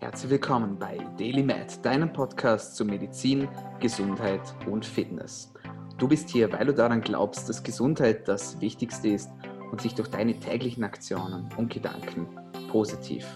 Herzlich willkommen bei Daily Med, deinem Podcast zu Medizin, Gesundheit und Fitness. Du bist hier, weil du daran glaubst, dass Gesundheit das Wichtigste ist und sich durch deine täglichen Aktionen und Gedanken positiv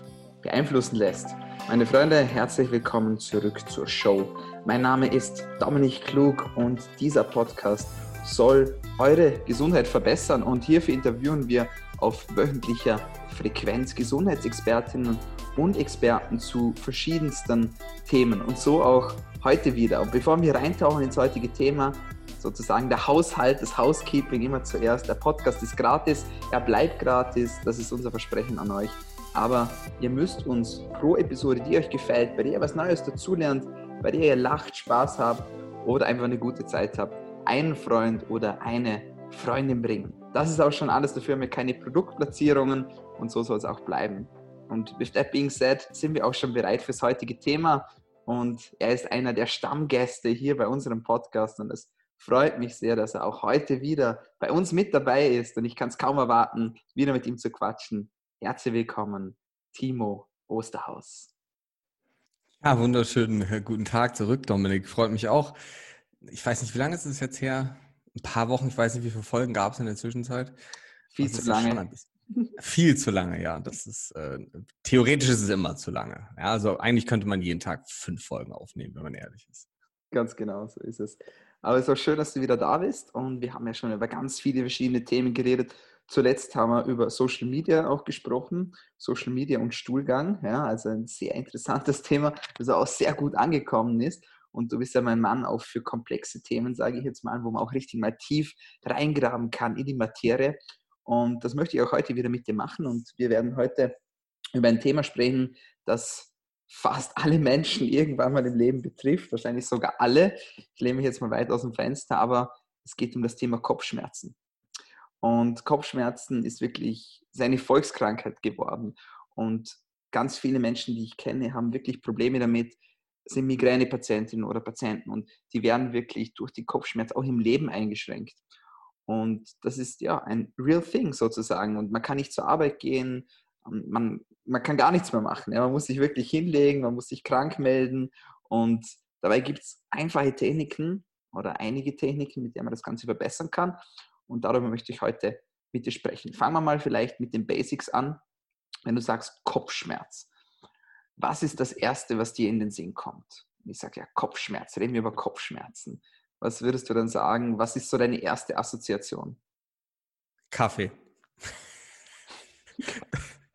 beeinflussen lässt. Meine Freunde, herzlich willkommen zurück zur Show. Mein Name ist Dominik Klug und dieser Podcast soll eure Gesundheit verbessern und hierfür interviewen wir auf wöchentlicher Frequenz Gesundheitsexpertinnen und Experten zu verschiedensten Themen und so auch heute wieder. Und bevor wir reintauchen ins heutige Thema, sozusagen der Haushalt, das Housekeeping immer zuerst. Der Podcast ist gratis, er bleibt gratis, das ist unser Versprechen an euch. Aber ihr müsst uns pro Episode, die euch gefällt, bei der ihr was Neues dazulernt, bei der ihr lacht, Spaß habt oder einfach eine gute Zeit habt, einen Freund oder eine Freundin bringen. Das ist auch schon alles dafür, mit keine Produktplatzierungen und so soll es auch bleiben. Und with that being said, sind wir auch schon bereit fürs heutige Thema. Und er ist einer der Stammgäste hier bei unserem Podcast. Und es freut mich sehr, dass er auch heute wieder bei uns mit dabei ist. Und ich kann es kaum erwarten, wieder mit ihm zu quatschen. Herzlich willkommen, Timo Osterhaus. Ja, wunderschönen guten Tag zurück, Dominik. Freut mich auch. Ich weiß nicht, wie lange ist es jetzt her? Ein paar Wochen, ich weiß nicht, wie viele Folgen gab es in der Zwischenzeit. Viel zu lange. Viel zu lange, ja. Das ist äh, theoretisch ist es immer zu lange. Ja, also eigentlich könnte man jeden Tag fünf Folgen aufnehmen, wenn man ehrlich ist. Ganz genau, so ist es. Aber es ist auch schön, dass du wieder da bist. Und wir haben ja schon über ganz viele verschiedene Themen geredet. Zuletzt haben wir über Social Media auch gesprochen. Social Media und Stuhlgang. Ja, also ein sehr interessantes Thema, das auch sehr gut angekommen ist. Und du bist ja mein Mann auch für komplexe Themen, sage ich jetzt mal, wo man auch richtig mal tief reingraben kann in die Materie. Und das möchte ich auch heute wieder mit dir machen. Und wir werden heute über ein Thema sprechen, das fast alle Menschen irgendwann mal im Leben betrifft, wahrscheinlich sogar alle. Ich lehne mich jetzt mal weit aus dem Fenster, aber es geht um das Thema Kopfschmerzen. Und Kopfschmerzen ist wirklich seine Volkskrankheit geworden. Und ganz viele Menschen, die ich kenne, haben wirklich Probleme damit, sind Migränepatientinnen oder Patienten und die werden wirklich durch die Kopfschmerzen auch im Leben eingeschränkt. Und das ist ja ein real thing sozusagen. Und man kann nicht zur Arbeit gehen, ähm, man, man kann gar nichts mehr machen. Ja. Man muss sich wirklich hinlegen, man muss sich krank melden. Und dabei gibt es einfache Techniken oder einige Techniken, mit denen man das Ganze verbessern kann. Und darüber möchte ich heute mit dir sprechen. Fangen wir mal vielleicht mit den Basics an. Wenn du sagst Kopfschmerz, was ist das Erste, was dir in den Sinn kommt? Ich sage ja Kopfschmerz, reden wir über Kopfschmerzen. Was würdest du dann sagen? Was ist so deine erste Assoziation? Kaffee.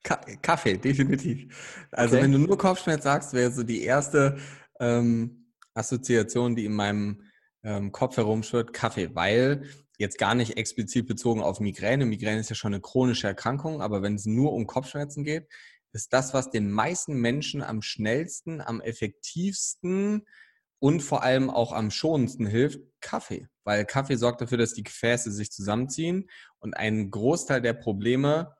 Kaffee, definitiv. Also okay. wenn du nur Kopfschmerz sagst, wäre so die erste ähm, Assoziation, die in meinem ähm, Kopf herumschwirrt, Kaffee, weil jetzt gar nicht explizit bezogen auf Migräne. Migräne ist ja schon eine chronische Erkrankung, aber wenn es nur um Kopfschmerzen geht, ist das, was den meisten Menschen am schnellsten, am effektivsten und vor allem auch am schonendsten hilft, Kaffee. Weil Kaffee sorgt dafür, dass die Gefäße sich zusammenziehen und ein Großteil der Probleme,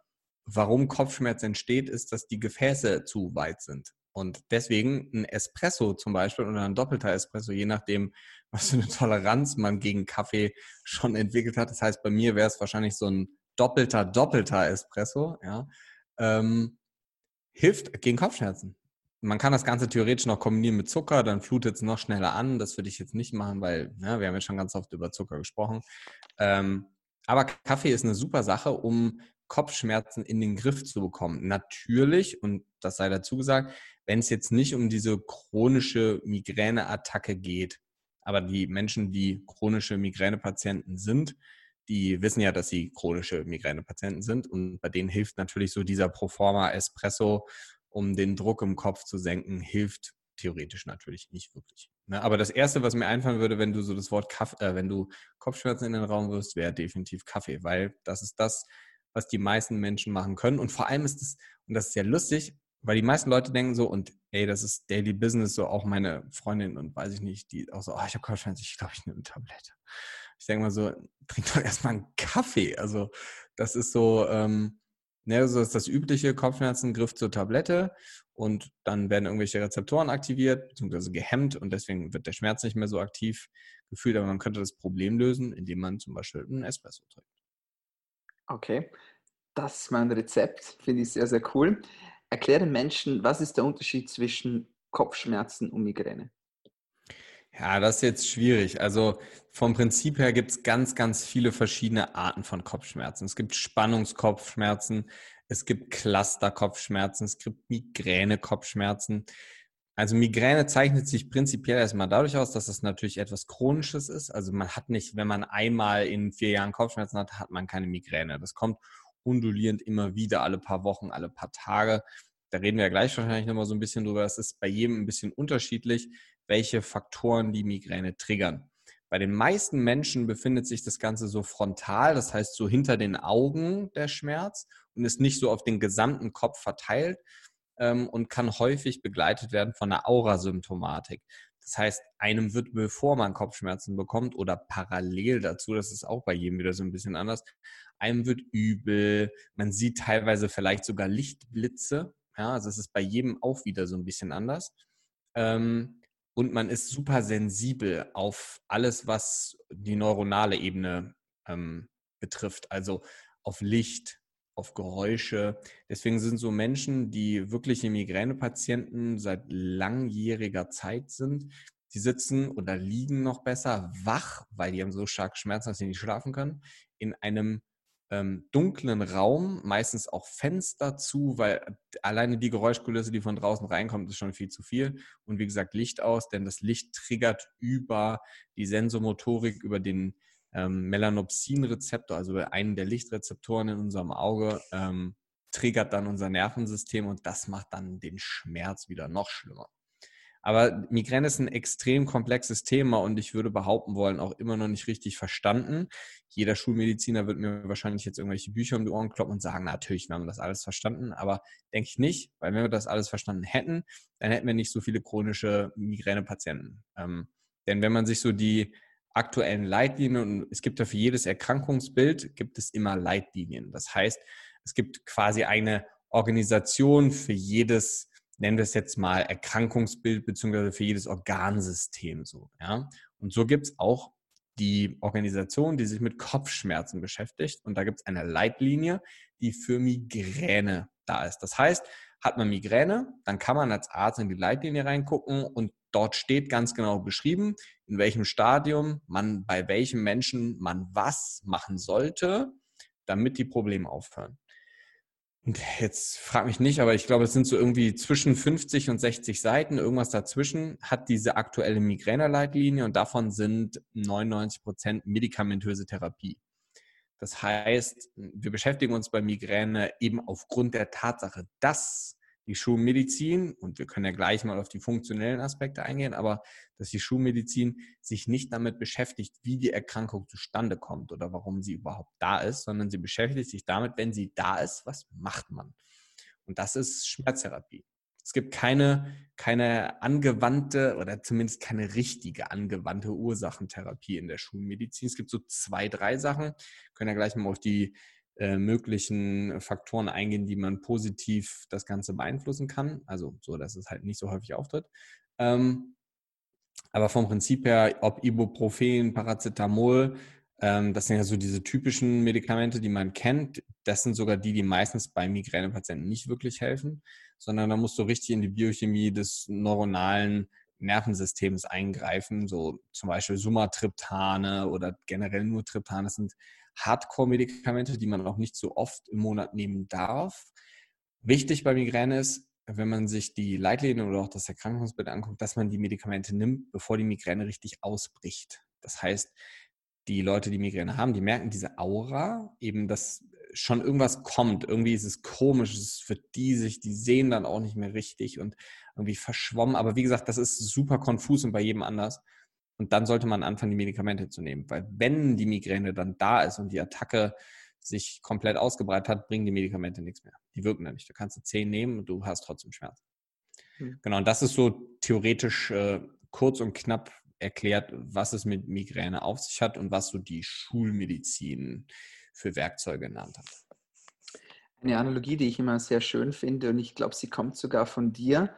warum Kopfschmerz entsteht, ist, dass die Gefäße zu weit sind. Und deswegen ein Espresso zum Beispiel oder ein doppelter Espresso, je nachdem, was für eine Toleranz man gegen Kaffee schon entwickelt hat. Das heißt, bei mir wäre es wahrscheinlich so ein doppelter, doppelter Espresso, ja, ähm, hilft gegen Kopfschmerzen. Man kann das Ganze theoretisch noch kombinieren mit Zucker, dann flutet es noch schneller an. Das würde ich jetzt nicht machen, weil ja, ne, wir haben ja schon ganz oft über Zucker gesprochen. Ähm, aber Kaffee ist eine super Sache, um Kopfschmerzen in den Griff zu bekommen. Natürlich, und das sei dazu gesagt, wenn es jetzt nicht um diese chronische Migräneattacke geht, aber die Menschen, die chronische Migränepatienten sind, die wissen ja, dass sie chronische Migränepatienten sind und bei denen hilft natürlich so dieser Proforma Espresso um den Druck im Kopf zu senken, hilft theoretisch natürlich nicht wirklich. Ne? Aber das Erste, was mir einfallen würde, wenn du so das Wort Kaffee, äh, wenn du Kopfschmerzen in den Raum wirst, wäre definitiv Kaffee, weil das ist das, was die meisten Menschen machen können. Und vor allem ist es, und das ist ja lustig, weil die meisten Leute denken so, und ey, das ist Daily Business, so auch meine Freundin und weiß ich nicht, die auch so, oh, ich habe Kopfschmerzen, ich glaube, ich nehme eine Tablette. Ich denke mal so, trink doch erstmal einen Kaffee. Also das ist so, ähm, Ne, so ist das übliche Kopfschmerzen, Griff zur Tablette und dann werden irgendwelche Rezeptoren aktiviert bzw. gehemmt und deswegen wird der Schmerz nicht mehr so aktiv gefühlt. Aber man könnte das Problem lösen, indem man zum Beispiel einen Espresso trinkt. Okay, das ist mein Rezept, finde ich sehr, sehr cool. erkläre Menschen, was ist der Unterschied zwischen Kopfschmerzen und Migräne? Ja, das ist jetzt schwierig. Also vom Prinzip her gibt es ganz, ganz viele verschiedene Arten von Kopfschmerzen. Es gibt Spannungskopfschmerzen, es gibt Cluster-Kopfschmerzen, es gibt Migräne-Kopfschmerzen. Also Migräne zeichnet sich prinzipiell erstmal dadurch aus, dass es natürlich etwas Chronisches ist. Also man hat nicht, wenn man einmal in vier Jahren Kopfschmerzen hat, hat man keine Migräne. Das kommt undulierend immer wieder, alle paar Wochen, alle paar Tage. Da reden wir ja gleich wahrscheinlich nochmal so ein bisschen drüber. Es ist bei jedem ein bisschen unterschiedlich, welche Faktoren die Migräne triggern. Bei den meisten Menschen befindet sich das Ganze so frontal, das heißt so hinter den Augen der Schmerz und ist nicht so auf den gesamten Kopf verteilt, ähm, und kann häufig begleitet werden von einer Aurasymptomatik. Das heißt, einem wird, bevor man Kopfschmerzen bekommt oder parallel dazu, das ist auch bei jedem wieder so ein bisschen anders, einem wird übel, man sieht teilweise vielleicht sogar Lichtblitze. Ja, also es ist bei jedem auch wieder so ein bisschen anders. Ähm, und man ist super sensibel auf alles, was die neuronale Ebene ähm, betrifft, also auf Licht, auf Geräusche. Deswegen sind so Menschen, die wirkliche Migränepatienten seit langjähriger Zeit sind, die sitzen oder liegen noch besser wach, weil die haben so stark Schmerzen, dass sie nicht schlafen können, in einem ähm, dunklen Raum, meistens auch Fenster zu, weil alleine die Geräuschkulisse, die von draußen reinkommt, ist schon viel zu viel. Und wie gesagt, Licht aus, denn das Licht triggert über die Sensomotorik, über den ähm, Melanopsin-Rezeptor, also einen der Lichtrezeptoren in unserem Auge, ähm, triggert dann unser Nervensystem und das macht dann den Schmerz wieder noch schlimmer. Aber Migräne ist ein extrem komplexes Thema und ich würde behaupten wollen, auch immer noch nicht richtig verstanden. Jeder Schulmediziner wird mir wahrscheinlich jetzt irgendwelche Bücher um die Ohren kloppen und sagen, natürlich, wir haben das alles verstanden, aber denke ich nicht, weil wenn wir das alles verstanden hätten, dann hätten wir nicht so viele chronische Migränepatienten. Ähm, denn wenn man sich so die aktuellen Leitlinien und es gibt ja für jedes Erkrankungsbild gibt es immer Leitlinien. Das heißt, es gibt quasi eine Organisation für jedes, nennen wir es jetzt mal Erkrankungsbild beziehungsweise für jedes Organsystem so. Ja? Und so gibt es auch die Organisation, die sich mit Kopfschmerzen beschäftigt. Und da gibt es eine Leitlinie, die für Migräne da ist. Das heißt, hat man Migräne, dann kann man als Arzt in die Leitlinie reingucken und dort steht ganz genau beschrieben, in welchem Stadium man bei welchem Menschen man was machen sollte, damit die Probleme aufhören. Jetzt frag mich nicht, aber ich glaube, es sind so irgendwie zwischen 50 und 60 Seiten, irgendwas dazwischen, hat diese aktuelle Migräne-Leitlinie und davon sind 99 Prozent medikamentöse Therapie. Das heißt, wir beschäftigen uns bei Migräne eben aufgrund der Tatsache, dass die Schulmedizin, und wir können ja gleich mal auf die funktionellen Aspekte eingehen, aber dass die Schulmedizin sich nicht damit beschäftigt, wie die Erkrankung zustande kommt oder warum sie überhaupt da ist, sondern sie beschäftigt sich damit, wenn sie da ist, was macht man? Und das ist Schmerztherapie. Es gibt keine, keine angewandte oder zumindest keine richtige angewandte Ursachentherapie in der Schulmedizin. Es gibt so zwei, drei Sachen. Wir können ja gleich mal auf die äh, möglichen Faktoren eingehen, die man positiv das Ganze beeinflussen kann. Also so, dass es halt nicht so häufig auftritt. Ähm, aber vom Prinzip her, ob Ibuprofen, Paracetamol, ähm, das sind ja so diese typischen Medikamente, die man kennt. Das sind sogar die, die meistens bei Migränepatienten nicht wirklich helfen, sondern da musst du richtig in die Biochemie des neuronalen Nervensystems eingreifen, so zum Beispiel Sumatriptane oder generell nur Triptane. Sind Hardcore-Medikamente, die man auch nicht so oft im Monat nehmen darf. Wichtig bei Migräne ist, wenn man sich die Leitlinien oder auch das Erkrankungsbild anguckt, dass man die Medikamente nimmt, bevor die Migräne richtig ausbricht. Das heißt, die Leute, die Migräne haben, die merken diese Aura, eben, dass schon irgendwas kommt. Irgendwie ist es komisch, es ist für die sich, die sehen dann auch nicht mehr richtig und irgendwie verschwommen. Aber wie gesagt, das ist super konfus und bei jedem anders. Und dann sollte man anfangen, die Medikamente zu nehmen. Weil wenn die Migräne dann da ist und die Attacke sich komplett ausgebreitet hat, bringen die Medikamente nichts mehr. Die wirken dann nicht. Du kannst zehn nehmen und du hast trotzdem Schmerz. Mhm. Genau, und das ist so theoretisch äh, kurz und knapp erklärt, was es mit Migräne auf sich hat und was so die Schulmedizin für Werkzeuge genannt hat. Eine Analogie, die ich immer sehr schön finde und ich glaube, sie kommt sogar von dir,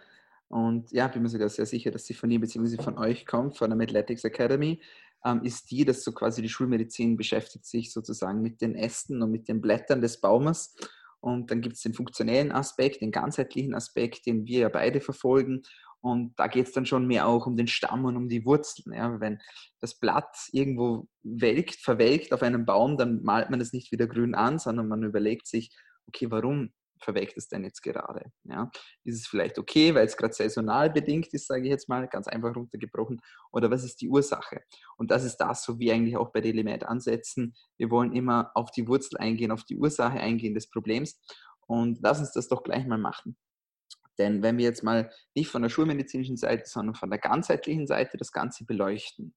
und ja, bin mir sogar sehr sicher, dass sie von ihm bzw. von euch kommt, von der Athletics Academy, ähm, ist die, dass so quasi die Schulmedizin beschäftigt sich sozusagen mit den Ästen und mit den Blättern des Baumes Und dann gibt es den funktionellen Aspekt, den ganzheitlichen Aspekt, den wir ja beide verfolgen. Und da geht es dann schon mehr auch um den Stamm und um die Wurzeln. Ja. Wenn das Blatt irgendwo welkt, verwelkt auf einem Baum, dann malt man es nicht wieder grün an, sondern man überlegt sich, okay, warum verweckt es denn jetzt gerade? Ja? Ist es vielleicht okay, weil es gerade saisonal bedingt ist, sage ich jetzt mal, ganz einfach runtergebrochen, oder was ist die Ursache? Und das ist das, so wie eigentlich auch bei Delimet ansetzen. Wir wollen immer auf die Wurzel eingehen, auf die Ursache eingehen des Problems und lass uns das doch gleich mal machen. Denn wenn wir jetzt mal nicht von der schulmedizinischen Seite, sondern von der ganzheitlichen Seite das Ganze beleuchten,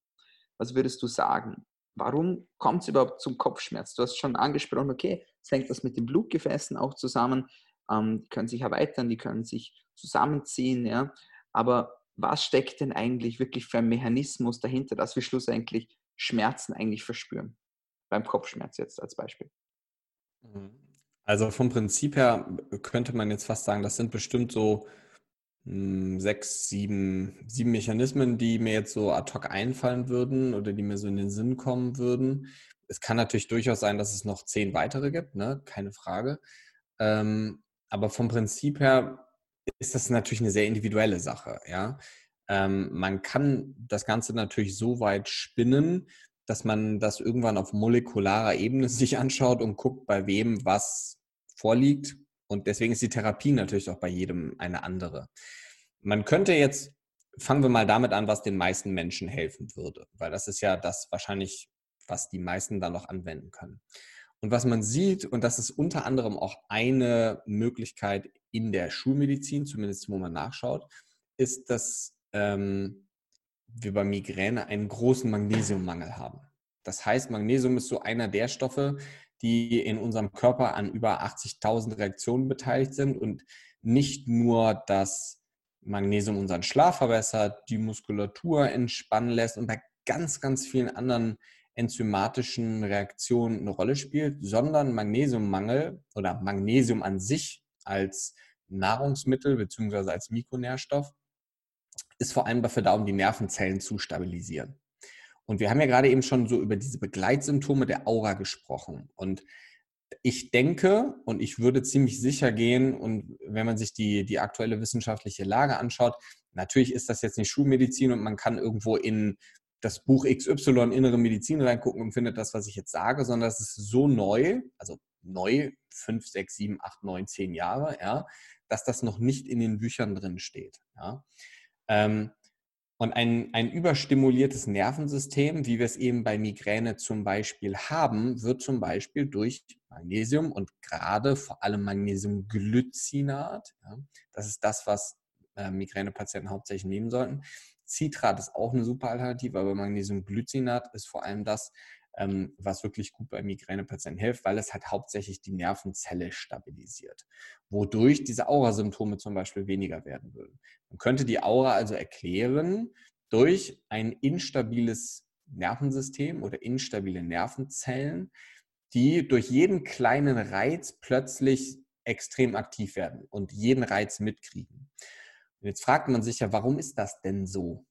was würdest du sagen? Warum kommt es überhaupt zum Kopfschmerz? Du hast schon angesprochen, okay, es hängt das mit den Blutgefäßen auch zusammen, ähm, die können sich erweitern, die können sich zusammenziehen, ja. Aber was steckt denn eigentlich wirklich für ein Mechanismus dahinter, dass wir schlussendlich Schmerzen eigentlich verspüren? Beim Kopfschmerz jetzt als Beispiel. Mhm. Also vom Prinzip her könnte man jetzt fast sagen, das sind bestimmt so sechs, sieben, sieben Mechanismen, die mir jetzt so ad hoc einfallen würden oder die mir so in den Sinn kommen würden. Es kann natürlich durchaus sein, dass es noch zehn weitere gibt, ne? keine Frage. Ähm, aber vom Prinzip her ist das natürlich eine sehr individuelle Sache. Ja? Ähm, man kann das Ganze natürlich so weit spinnen, dass man das irgendwann auf molekularer Ebene sich anschaut und guckt, bei wem was vorliegt und deswegen ist die Therapie natürlich auch bei jedem eine andere. Man könnte jetzt, fangen wir mal damit an, was den meisten Menschen helfen würde, weil das ist ja das wahrscheinlich, was die meisten dann noch anwenden können. Und was man sieht, und das ist unter anderem auch eine Möglichkeit in der Schulmedizin, zumindest wo man nachschaut, ist, dass ähm, wir bei Migräne einen großen Magnesiummangel haben. Das heißt, Magnesium ist so einer der Stoffe, die in unserem Körper an über 80.000 Reaktionen beteiligt sind und nicht nur das Magnesium unseren Schlaf verbessert, die Muskulatur entspannen lässt und bei ganz, ganz vielen anderen enzymatischen Reaktionen eine Rolle spielt, sondern Magnesiummangel oder Magnesium an sich als Nahrungsmittel bzw. als Mikronährstoff ist vor allem dafür da, um die Nervenzellen zu stabilisieren. Und wir haben ja gerade eben schon so über diese Begleitsymptome der Aura gesprochen. Und ich denke und ich würde ziemlich sicher gehen, und wenn man sich die, die aktuelle wissenschaftliche Lage anschaut, natürlich ist das jetzt nicht Schulmedizin und man kann irgendwo in das Buch XY Innere Medizin reingucken und findet das, was ich jetzt sage, sondern es ist so neu, also neu, fünf, sechs, sieben, acht, neun, zehn Jahre, ja, dass das noch nicht in den Büchern drin steht. Ja. Ähm, und ein, ein überstimuliertes Nervensystem, wie wir es eben bei Migräne zum Beispiel haben, wird zum Beispiel durch Magnesium und gerade vor allem Magnesiumglycinat, ja, das ist das, was äh, Migränepatienten hauptsächlich nehmen sollten. Citrat ist auch eine super Alternative, aber Magnesiumglycinat ist vor allem das, ähm, was wirklich gut bei Migränepatienten hilft, weil es halt hauptsächlich die Nervenzelle stabilisiert, wodurch diese Aurasymptome zum Beispiel weniger werden würden. Man könnte die Aura also erklären durch ein instabiles Nervensystem oder instabile Nervenzellen, die durch jeden kleinen Reiz plötzlich extrem aktiv werden und jeden Reiz mitkriegen. Und jetzt fragt man sich ja, warum ist das denn so?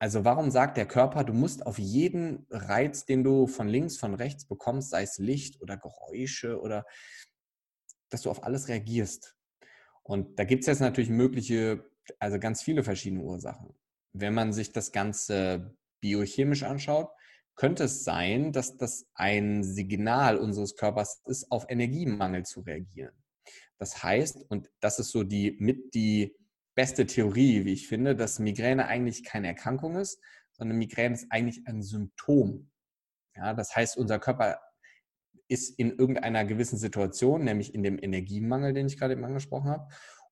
Also warum sagt der Körper, du musst auf jeden Reiz, den du von links, von rechts bekommst, sei es Licht oder Geräusche oder dass du auf alles reagierst? Und da gibt es jetzt natürlich mögliche, also ganz viele verschiedene Ursachen. Wenn man sich das Ganze biochemisch anschaut, könnte es sein, dass das ein Signal unseres Körpers ist, auf Energiemangel zu reagieren. Das heißt, und das ist so die mit die beste Theorie, wie ich finde, dass Migräne eigentlich keine Erkrankung ist, sondern Migräne ist eigentlich ein Symptom. Ja, das heißt, unser Körper ist in irgendeiner gewissen Situation, nämlich in dem Energiemangel, den ich gerade eben angesprochen habe,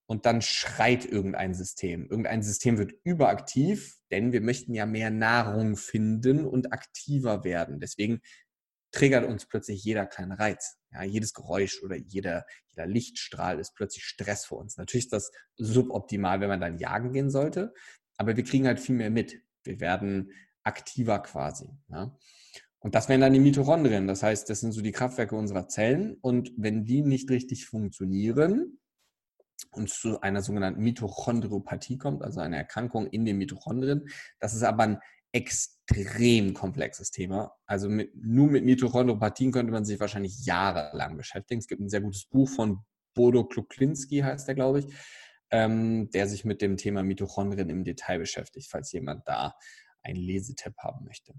und dann schreit irgendein System. Irgendein System wird überaktiv, denn wir möchten ja mehr Nahrung finden und aktiver werden. Deswegen triggert uns plötzlich jeder kleine Reiz. Ja, jedes Geräusch oder jeder, jeder Lichtstrahl ist plötzlich Stress für uns. Natürlich ist das suboptimal, wenn man dann jagen gehen sollte, aber wir kriegen halt viel mehr mit. Wir werden aktiver quasi. Ja. Und das wären dann die Mitochondrien. Das heißt, das sind so die Kraftwerke unserer Zellen. Und wenn die nicht richtig funktionieren und zu einer sogenannten Mitochondriopathie kommt, also eine Erkrankung in den Mitochondrien, das ist aber ein extrem komplexes Thema. Also mit, nur mit Mitochondropathien könnte man sich wahrscheinlich jahrelang beschäftigen. Es gibt ein sehr gutes Buch von Bodo Kluklinski heißt der, glaube ich, ähm, der sich mit dem Thema Mitochondrien im Detail beschäftigt, falls jemand da einen Lesetipp haben möchte.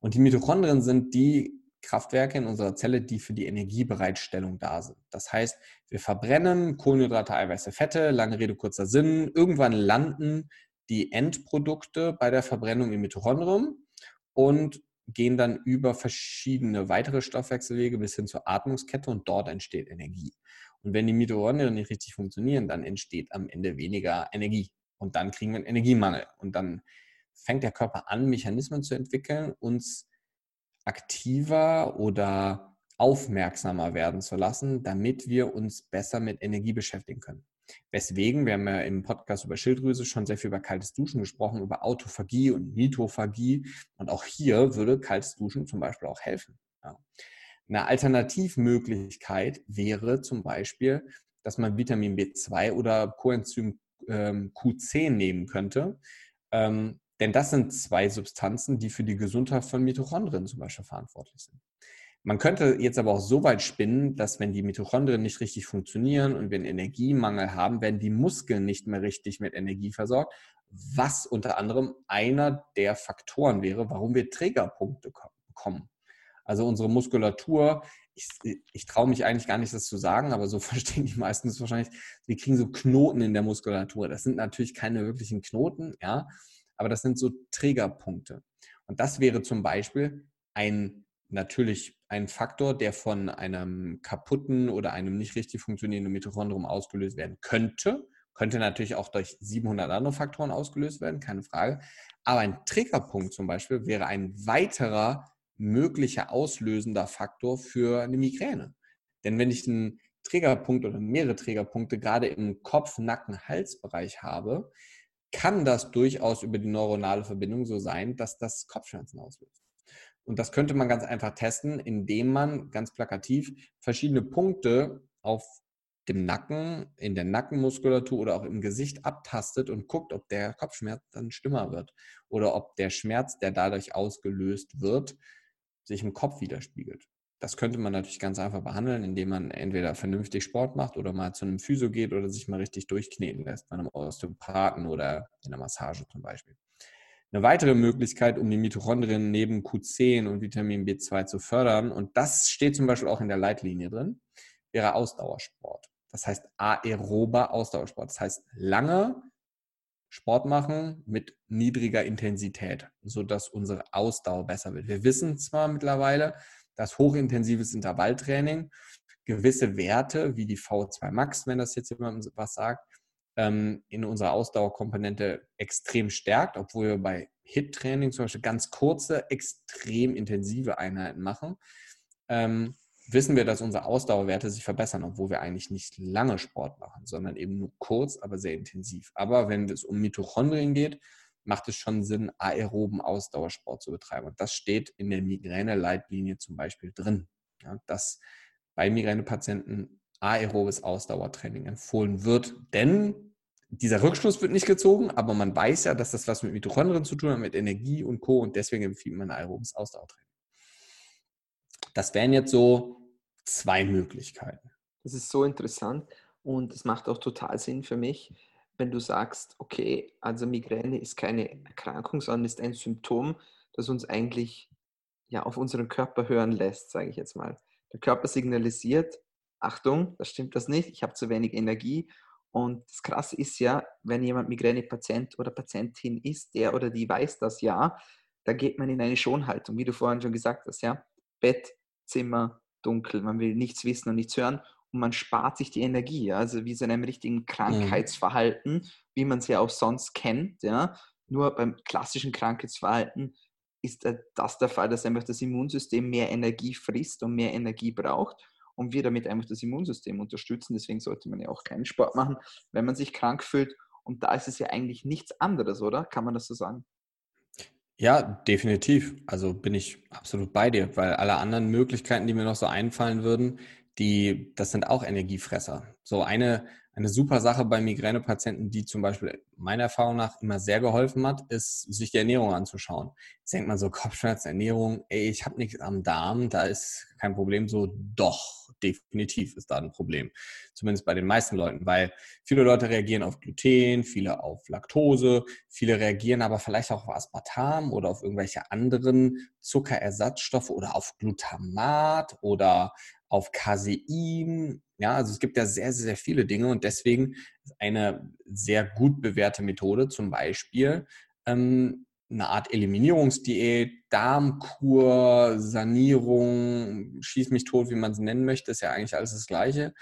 Und die Mitochondrien sind die Kraftwerke in unserer Zelle, die für die Energiebereitstellung da sind. Das heißt, wir verbrennen Kohlenhydrate, Eiweiße, Fette, lange Rede, kurzer Sinn. Irgendwann landen die Endprodukte bei der Verbrennung im Mitochondrium und gehen dann über verschiedene weitere Stoffwechselwege bis hin zur Atmungskette und dort entsteht Energie. Und wenn die Mitochondrien nicht richtig funktionieren, dann entsteht am Ende weniger Energie und dann kriegen wir einen Energiemangel und dann fängt der Körper an, Mechanismen zu entwickeln, uns aktiver oder aufmerksamer werden zu lassen, damit wir uns besser mit Energie beschäftigen können. Weswegen, wir haben ja im Podcast über Schilddrüse schon sehr viel über kaltes Duschen gesprochen, über Autophagie und Mitophagie. Und auch hier würde kaltes Duschen zum Beispiel auch helfen. Ja. Eine Alternativmöglichkeit wäre zum Beispiel, dass man Vitamin B2 oder Coenzym ähm, Q10 nehmen könnte. Ähm, denn das sind zwei Substanzen, die für die Gesundheit von Mitochondrien zum Beispiel verantwortlich sind. Man könnte jetzt aber auch so weit spinnen, dass wenn die Mitochondrien nicht richtig funktionieren und wir einen Energiemangel haben, werden die Muskeln nicht mehr richtig mit Energie versorgt, was unter anderem einer der Faktoren wäre, warum wir Trägerpunkte bekommen. Also unsere Muskulatur, ich, ich traue mich eigentlich gar nicht, das zu sagen, aber so verstehen die meisten es wahrscheinlich, wir kriegen so Knoten in der Muskulatur. Das sind natürlich keine wirklichen Knoten, ja, aber das sind so Trägerpunkte. Und das wäre zum Beispiel ein natürlich ein Faktor, der von einem kaputten oder einem nicht richtig funktionierenden Mitochondrium ausgelöst werden könnte. Könnte natürlich auch durch 700 andere Faktoren ausgelöst werden, keine Frage. Aber ein Triggerpunkt zum Beispiel wäre ein weiterer möglicher auslösender Faktor für eine Migräne. Denn wenn ich einen Triggerpunkt oder mehrere Triggerpunkte gerade im Kopf-, Nacken-, Halsbereich habe, kann das durchaus über die neuronale Verbindung so sein, dass das Kopfschmerzen auslöst. Und das könnte man ganz einfach testen, indem man ganz plakativ verschiedene Punkte auf dem Nacken, in der Nackenmuskulatur oder auch im Gesicht abtastet und guckt, ob der Kopfschmerz dann stimmer wird oder ob der Schmerz, der dadurch ausgelöst wird, sich im Kopf widerspiegelt. Das könnte man natürlich ganz einfach behandeln, indem man entweder vernünftig Sport macht oder mal zu einem Physio geht oder sich mal richtig durchkneten lässt, bei einem Osteopathen oder in einer Massage zum Beispiel. Eine weitere Möglichkeit, um die Mitochondrien neben Q10 und Vitamin B2 zu fördern, und das steht zum Beispiel auch in der Leitlinie drin, wäre Ausdauersport. Das heißt aerober Ausdauersport. Das heißt lange Sport machen mit niedriger Intensität, sodass unsere Ausdauer besser wird. Wir wissen zwar mittlerweile, dass hochintensives Intervalltraining gewisse Werte wie die V2 Max, wenn das jetzt jemand was sagt, ähm, in unserer Ausdauerkomponente extrem stärkt, obwohl wir bei HIT-Training zum Beispiel ganz kurze, extrem intensive Einheiten machen, ähm, wissen wir, dass unsere Ausdauerwerte sich verbessern, obwohl wir eigentlich nicht lange Sport machen, sondern eben nur kurz, aber sehr intensiv. Aber wenn es um Mitochondrien geht, macht es schon Sinn, aeroben Ausdauersport zu betreiben. Und das steht in der Migräne-Leitlinie zum Beispiel drin, ja, dass bei Migränepatienten aerobes Ausdauertraining empfohlen wird, denn dieser Rückschluss wird nicht gezogen, aber man weiß ja, dass das was mit Mitochondrien zu tun hat, mit Energie und Co. Und deswegen empfiehlt man aerobes Ausdauertraining. Das wären jetzt so zwei Möglichkeiten. Das ist so interessant und es macht auch total Sinn für mich, wenn du sagst, okay, also Migräne ist keine Erkrankung, sondern ist ein Symptom, das uns eigentlich ja auf unseren Körper hören lässt, sage ich jetzt mal. Der Körper signalisiert, Achtung, da stimmt das nicht, ich habe zu wenig Energie. Und das Krasse ist ja, wenn jemand Migräne-Patient oder Patientin ist, der oder die weiß das ja, da geht man in eine Schonhaltung, wie du vorhin schon gesagt hast, ja. Bett, Zimmer, dunkel, man will nichts wissen und nichts hören und man spart sich die Energie, ja? also wie so in einem richtigen mhm. Krankheitsverhalten, mhm. wie man es ja auch sonst kennt, ja. Nur beim klassischen Krankheitsverhalten ist das der Fall, dass einfach das Immunsystem mehr Energie frisst und mehr Energie braucht und wir damit einfach das Immunsystem unterstützen. Deswegen sollte man ja auch keinen Sport machen, wenn man sich krank fühlt. Und da ist es ja eigentlich nichts anderes, oder? Kann man das so sagen? Ja, definitiv. Also bin ich absolut bei dir, weil alle anderen Möglichkeiten, die mir noch so einfallen würden, die, das sind auch Energiefresser. So eine, eine super Sache bei Migränepatienten, die zum Beispiel meiner Erfahrung nach immer sehr geholfen hat, ist, sich die Ernährung anzuschauen. Jetzt denkt man so, Kopfschmerzen, Ernährung, ey, ich habe nichts am Darm, da ist kein Problem. So, doch, definitiv ist da ein Problem. Zumindest bei den meisten Leuten, weil viele Leute reagieren auf Gluten, viele auf Laktose, viele reagieren aber vielleicht auch auf Aspartam oder auf irgendwelche anderen Zuckerersatzstoffe oder auf Glutamat oder auf Casein. Ja, also es gibt ja sehr, sehr viele Dinge und deswegen ist eine sehr gut bewährte Methode zum Beispiel ähm, eine Art Eliminierungsdiät, Darmkur, Sanierung, schieß mich tot, wie man es nennen möchte, ist ja eigentlich alles das Gleiche,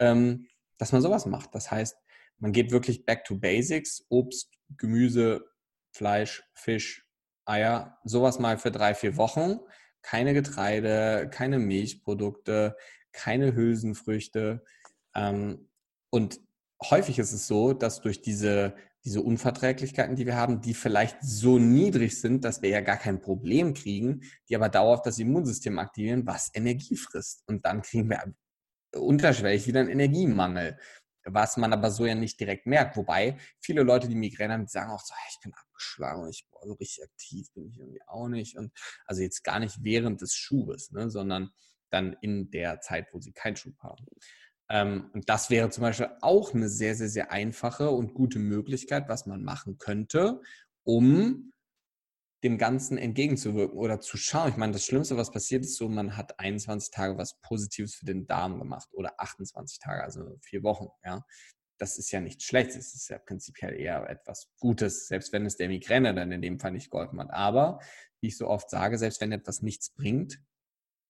ähm, dass man sowas macht. Das heißt, man geht wirklich back to basics, Obst, Gemüse, Fleisch, Fisch, Eier, sowas mal für drei, vier Wochen keine Getreide, keine Milchprodukte, keine Hülsenfrüchte. Ähm, und häufig ist es so, dass durch diese, diese Unverträglichkeiten, die wir haben, die vielleicht so niedrig sind, dass wir ja gar kein Problem kriegen, die aber dauerhaft das Immunsystem aktivieren, was Energie frisst. Und dann kriegen wir unterschwellig wieder einen Energiemangel was man aber so ja nicht direkt merkt. Wobei viele Leute, die Migräne haben, sagen auch so, hey, ich bin abgeschlagen, ich boah, so richtig aktiv bin ich irgendwie auch nicht. Und also jetzt gar nicht während des Schubes, ne, sondern dann in der Zeit, wo sie keinen Schub haben. Ähm, und das wäre zum Beispiel auch eine sehr, sehr, sehr einfache und gute Möglichkeit, was man machen könnte, um dem Ganzen entgegenzuwirken oder zu schauen. Ich meine, das Schlimmste, was passiert, ist so, man hat 21 Tage was Positives für den Darm gemacht oder 28 Tage, also vier Wochen. Ja, das ist ja nichts Schlechtes, das ist ja prinzipiell eher etwas Gutes, selbst wenn es der Migräne dann in dem Fall nicht geholfen hat. Aber, wie ich so oft sage, selbst wenn etwas nichts bringt,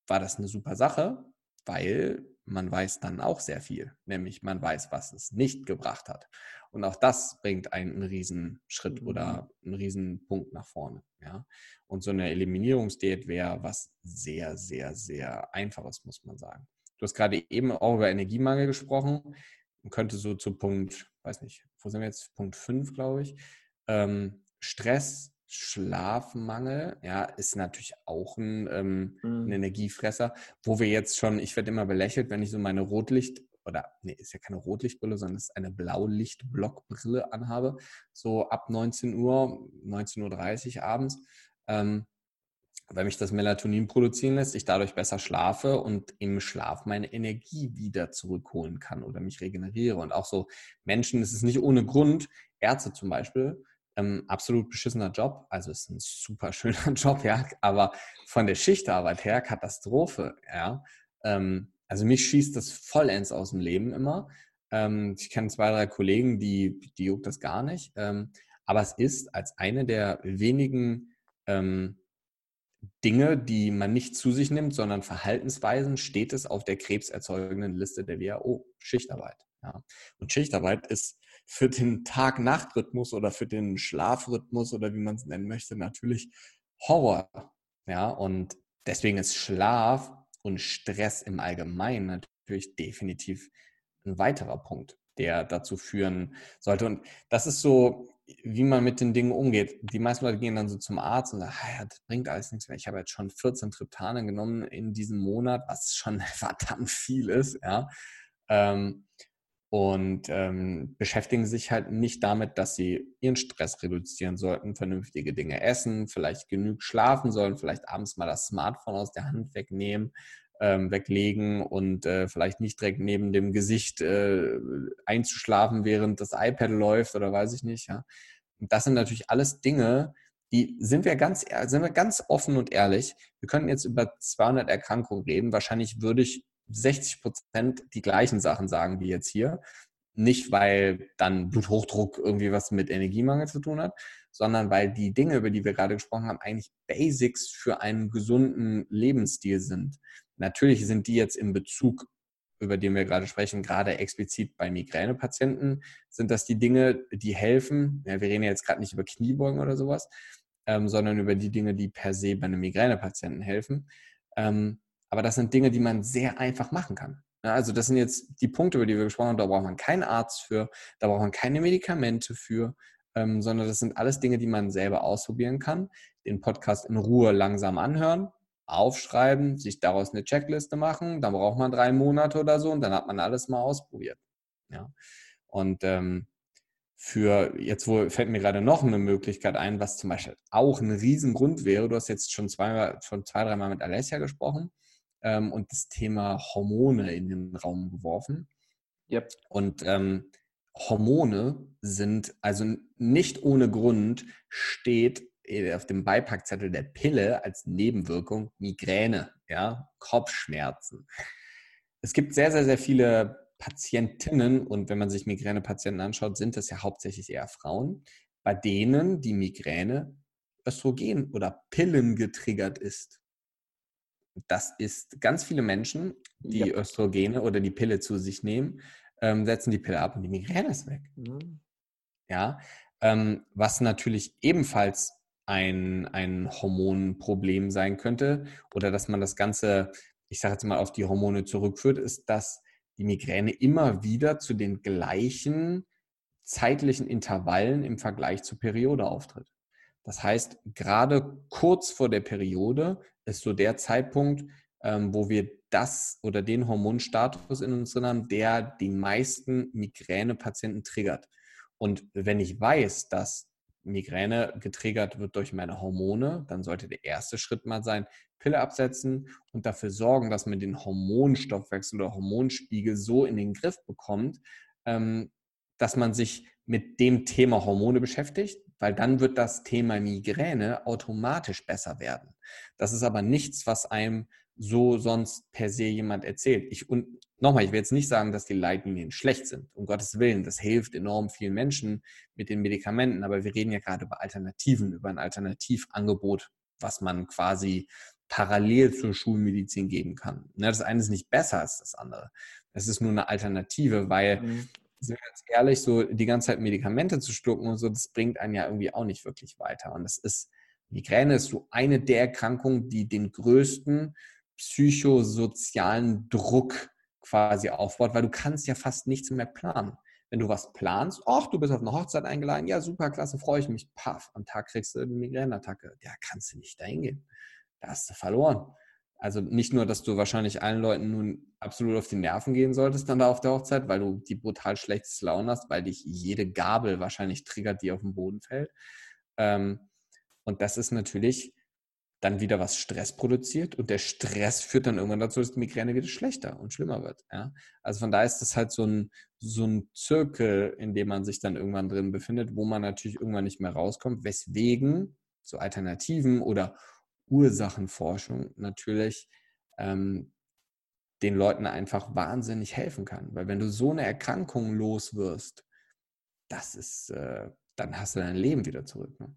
war das eine super Sache, weil man weiß dann auch sehr viel, nämlich man weiß, was es nicht gebracht hat. Und auch das bringt einen, einen Schritt oder mhm. einen Riesenpunkt nach vorne. Ja? Und so eine Eliminierungsdiät wäre was sehr, sehr, sehr Einfaches, muss man sagen. Du hast gerade eben auch über Energiemangel gesprochen. Man könnte so zu Punkt, weiß nicht, wo sind wir jetzt? Punkt 5, glaube ich. Ähm, Stress, Schlafmangel, ja, ist natürlich auch ein, ähm, ein mhm. Energiefresser, wo wir jetzt schon, ich werde immer belächelt, wenn ich so meine Rotlicht oder nee, ist ja keine Rotlichtbrille, sondern ist eine Blaulichtblockbrille anhabe, so ab 19 Uhr, 19.30 Uhr abends, ähm, weil mich das Melatonin produzieren lässt, ich dadurch besser schlafe und im Schlaf meine Energie wieder zurückholen kann oder mich regeneriere. Und auch so Menschen, es ist nicht ohne Grund, Ärzte zum Beispiel, ähm, absolut beschissener Job, also ist ein super schöner Job, ja, aber von der Schichtarbeit her Katastrophe, ja. Ähm, also mich schießt das vollends aus dem Leben immer. Ähm, ich kenne zwei, drei Kollegen, die, die juckt das gar nicht. Ähm, aber es ist als eine der wenigen ähm, Dinge, die man nicht zu sich nimmt, sondern Verhaltensweisen, steht es auf der krebserzeugenden Liste der WHO, Schichtarbeit. Ja. Und Schichtarbeit ist für den Tag-Nacht-Rhythmus oder für den Schlafrhythmus oder wie man es nennen möchte, natürlich Horror. Ja, und deswegen ist Schlaf und Stress im Allgemeinen natürlich definitiv ein weiterer Punkt, der dazu führen sollte. Und das ist so, wie man mit den Dingen umgeht. Die meisten Leute gehen dann so zum Arzt und sagen, ah das bringt alles nichts mehr. Ich habe jetzt schon 14 Triptane genommen in diesem Monat, was schon verdammt viel ist, ja. Ähm, und ähm, beschäftigen sich halt nicht damit, dass sie ihren Stress reduzieren sollten, vernünftige Dinge essen, vielleicht genug schlafen sollen, vielleicht abends mal das Smartphone aus der Hand wegnehmen, ähm, weglegen und äh, vielleicht nicht direkt neben dem Gesicht äh, einzuschlafen, während das iPad läuft oder weiß ich nicht. Ja. Und das sind natürlich alles Dinge, die sind wir ganz, sind wir ganz offen und ehrlich. Wir könnten jetzt über 200 Erkrankungen reden. Wahrscheinlich würde ich 60 Prozent die gleichen Sachen sagen wie jetzt hier. Nicht, weil dann Bluthochdruck irgendwie was mit Energiemangel zu tun hat, sondern weil die Dinge, über die wir gerade gesprochen haben, eigentlich Basics für einen gesunden Lebensstil sind. Natürlich sind die jetzt im Bezug, über den wir gerade sprechen, gerade explizit bei Migränepatienten, sind das die Dinge, die helfen. Ja, wir reden ja jetzt gerade nicht über Kniebeugen oder sowas, ähm, sondern über die Dinge, die per se bei einem Migränepatienten helfen. Ähm, aber das sind Dinge, die man sehr einfach machen kann. Also das sind jetzt die Punkte, über die wir gesprochen haben. Da braucht man keinen Arzt für, da braucht man keine Medikamente für, ähm, sondern das sind alles Dinge, die man selber ausprobieren kann. Den Podcast in Ruhe langsam anhören. aufschreiben, sich daraus eine Checkliste machen, dann braucht man drei Monate oder so und dann hat man alles mal ausprobiert. Ja. Und ähm, für jetzt wo fällt mir gerade noch eine Möglichkeit ein, was zum Beispiel auch ein Riesengrund wäre. Du hast jetzt schon zwei, schon zwei, dreimal mit Alessia gesprochen ähm, und das Thema Hormone in den Raum geworfen. Yep. Und ähm, Hormone sind also nicht ohne Grund steht äh, auf dem Beipackzettel der Pille als Nebenwirkung Migräne, ja, Kopfschmerzen. Es gibt sehr, sehr, sehr viele Patientinnen und wenn man sich Migränepatienten anschaut, sind das ja hauptsächlich eher Frauen, bei denen die Migräne Östrogen oder Pillen getriggert ist. Das ist ganz viele Menschen, die ja. Östrogene oder die Pille zu sich nehmen, ähm, setzen die Pille ab und die Migräne ist weg. Mhm. Ja, ähm, was natürlich ebenfalls ein, ein Hormonproblem sein könnte oder dass man das Ganze, ich sage jetzt mal, auf die Hormone zurückführt, ist, dass die Migräne immer wieder zu den gleichen zeitlichen Intervallen im Vergleich zur Periode auftritt. Das heißt, gerade kurz vor der Periode ist so der Zeitpunkt, ähm, wo wir das oder den Hormonstatus in uns drin haben, der die meisten Migränepatienten triggert. Und wenn ich weiß, dass Migräne getriggert wird durch meine Hormone, dann sollte der erste Schritt mal sein, Pille absetzen und dafür sorgen, dass man den Hormonstoffwechsel oder Hormonspiegel so in den Griff bekommt, ähm, dass man sich mit dem Thema Hormone beschäftigt, weil dann wird das Thema Migräne automatisch besser werden. Das ist aber nichts, was einem so sonst per se jemand erzählt. Ich, und nochmal, ich will jetzt nicht sagen, dass die Leitlinien schlecht sind. Um Gottes Willen, das hilft enorm vielen Menschen mit den Medikamenten, aber wir reden ja gerade über Alternativen, über ein Alternativangebot, was man quasi parallel zur Schulmedizin geben kann. Ne, das eine ist nicht besser als das andere. Das ist nur eine Alternative, weil, mhm. sind wir ganz ehrlich, so die ganze Zeit Medikamente zu schlucken und so, das bringt einen ja irgendwie auch nicht wirklich weiter. Und das ist, Migräne ist so eine der Erkrankungen, die den größten psychosozialen Druck quasi aufbaut, weil du kannst ja fast nichts mehr planen. Wenn du was planst, ach, du bist auf eine Hochzeit eingeladen, ja, super, klasse, freue ich mich, paff, am Tag kriegst du eine Migräneattacke. Ja, kannst du nicht dahin gehen. Da hast du verloren. Also nicht nur, dass du wahrscheinlich allen Leuten nun absolut auf die Nerven gehen solltest dann da auf der Hochzeit, weil du die brutal schlechtes Laune hast, weil dich jede Gabel wahrscheinlich triggert, die auf den Boden fällt. Ähm, und das ist natürlich dann wieder was Stress produziert und der Stress führt dann irgendwann dazu, dass die Migräne wieder schlechter und schlimmer wird. Ja? Also von daher ist das halt so ein, so ein Zirkel, in dem man sich dann irgendwann drin befindet, wo man natürlich irgendwann nicht mehr rauskommt, weswegen so Alternativen oder Ursachenforschung natürlich ähm, den Leuten einfach wahnsinnig helfen kann. Weil wenn du so eine Erkrankung los wirst, das ist, äh, dann hast du dein Leben wieder zurück. Ne?